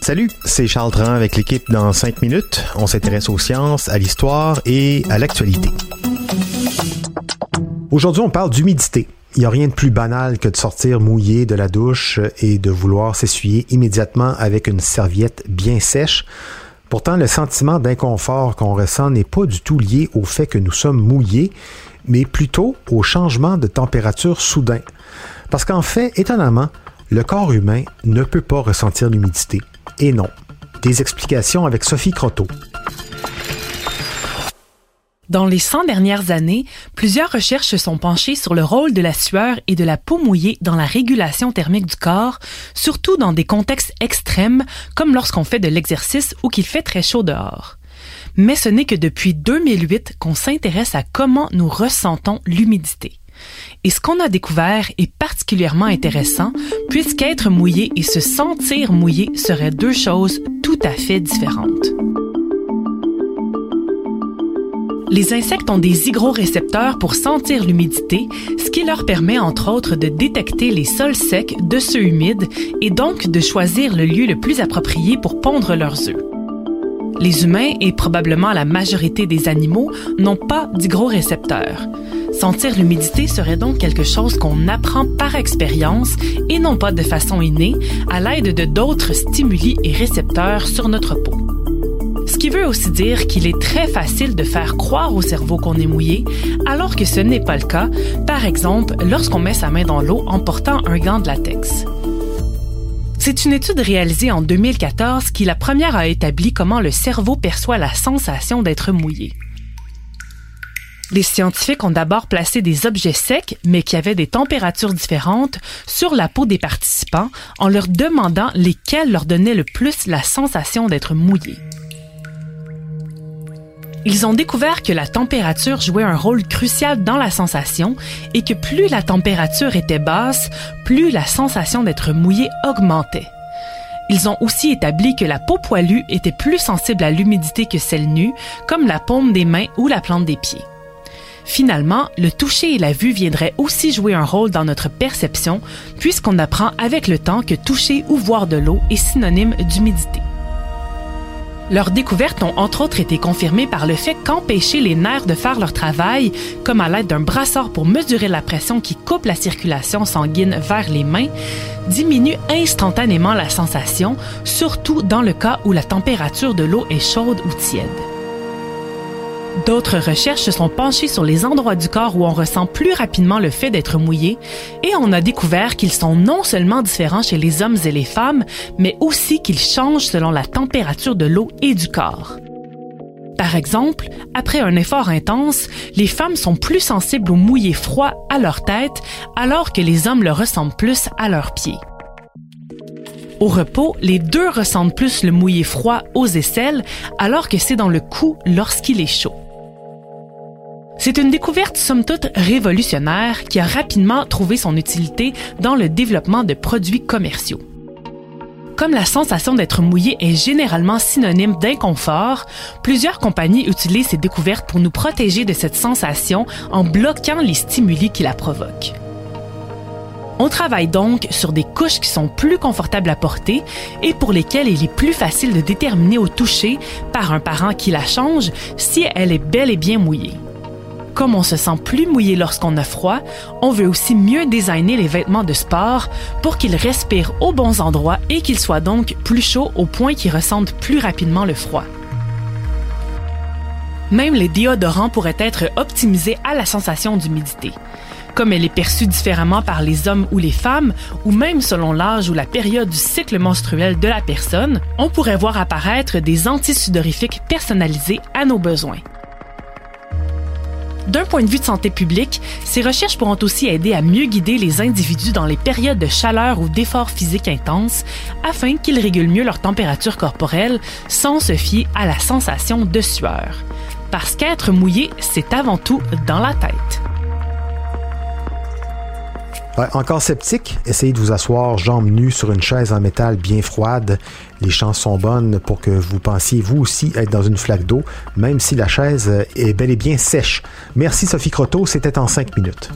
Salut, c'est Charles Dran avec l'équipe dans 5 minutes. On s'intéresse aux sciences, à l'histoire et à l'actualité. Aujourd'hui, on parle d'humidité. Il n'y a rien de plus banal que de sortir mouillé de la douche et de vouloir s'essuyer immédiatement avec une serviette bien sèche. Pourtant, le sentiment d'inconfort qu'on ressent n'est pas du tout lié au fait que nous sommes mouillés, mais plutôt au changement de température soudain. Parce qu'en fait, étonnamment, le corps humain ne peut pas ressentir l'humidité. Et non. Des explications avec Sophie Croteau. Dans les 100 dernières années, plusieurs recherches se sont penchées sur le rôle de la sueur et de la peau mouillée dans la régulation thermique du corps, surtout dans des contextes extrêmes comme lorsqu'on fait de l'exercice ou qu'il fait très chaud dehors. Mais ce n'est que depuis 2008 qu'on s'intéresse à comment nous ressentons l'humidité. Et ce qu'on a découvert est particulièrement intéressant, puisqu'être mouillé et se sentir mouillé seraient deux choses tout à fait différentes. Les insectes ont des hygrorécepteurs pour sentir l'humidité, ce qui leur permet entre autres de détecter les sols secs de ceux humides et donc de choisir le lieu le plus approprié pour pondre leurs œufs. Les humains et probablement la majorité des animaux n'ont pas d'hygrorécepteurs. Sentir l'humidité serait donc quelque chose qu'on apprend par expérience et non pas de façon innée à l'aide de d'autres stimuli et récepteurs sur notre peau. Ce qui veut aussi dire qu'il est très facile de faire croire au cerveau qu'on est mouillé, alors que ce n'est pas le cas, par exemple lorsqu'on met sa main dans l'eau en portant un gant de latex. C'est une étude réalisée en 2014 qui la première a établi comment le cerveau perçoit la sensation d'être mouillé. Les scientifiques ont d'abord placé des objets secs, mais qui avaient des températures différentes, sur la peau des participants en leur demandant lesquels leur donnaient le plus la sensation d'être mouillés. Ils ont découvert que la température jouait un rôle crucial dans la sensation et que plus la température était basse, plus la sensation d'être mouillé augmentait. Ils ont aussi établi que la peau poilue était plus sensible à l'humidité que celle nue, comme la paume des mains ou la plante des pieds. Finalement, le toucher et la vue viendraient aussi jouer un rôle dans notre perception, puisqu'on apprend avec le temps que toucher ou voir de l'eau est synonyme d'humidité. Leurs découvertes ont entre autres été confirmées par le fait qu'empêcher les nerfs de faire leur travail, comme à l'aide d'un brassard pour mesurer la pression qui coupe la circulation sanguine vers les mains, diminue instantanément la sensation, surtout dans le cas où la température de l'eau est chaude ou tiède. D'autres recherches se sont penchées sur les endroits du corps où on ressent plus rapidement le fait d'être mouillé et on a découvert qu'ils sont non seulement différents chez les hommes et les femmes, mais aussi qu'ils changent selon la température de l'eau et du corps. Par exemple, après un effort intense, les femmes sont plus sensibles au mouillé froid à leur tête, alors que les hommes le ressentent plus à leurs pieds. Au repos, les deux ressentent plus le mouillé froid aux aisselles, alors que c'est dans le cou lorsqu'il est chaud. C'est une découverte somme toute révolutionnaire qui a rapidement trouvé son utilité dans le développement de produits commerciaux. Comme la sensation d'être mouillé est généralement synonyme d'inconfort, plusieurs compagnies utilisent ces découvertes pour nous protéger de cette sensation en bloquant les stimuli qui la provoquent. On travaille donc sur des couches qui sont plus confortables à porter et pour lesquelles il est plus facile de déterminer au toucher par un parent qui la change si elle est bel et bien mouillée. Comme on se sent plus mouillé lorsqu'on a froid, on veut aussi mieux designer les vêtements de sport pour qu'ils respirent aux bons endroits et qu'ils soient donc plus chauds au point qu'ils ressentent plus rapidement le froid. Même les déodorants pourraient être optimisés à la sensation d'humidité. Comme elle est perçue différemment par les hommes ou les femmes, ou même selon l'âge ou la période du cycle menstruel de la personne, on pourrait voir apparaître des antisudorifiques personnalisés à nos besoins. D'un point de vue de santé publique, ces recherches pourront aussi aider à mieux guider les individus dans les périodes de chaleur ou d'efforts physiques intenses afin qu'ils régulent mieux leur température corporelle sans se fier à la sensation de sueur. Parce qu'être mouillé, c'est avant tout dans la tête encore sceptique, essayez de vous asseoir jambes nues sur une chaise en métal bien froide. Les chances sont bonnes pour que vous pensiez vous aussi être dans une flaque d'eau, même si la chaise est bel et bien sèche. Merci Sophie Croteau, c'était en 5 minutes.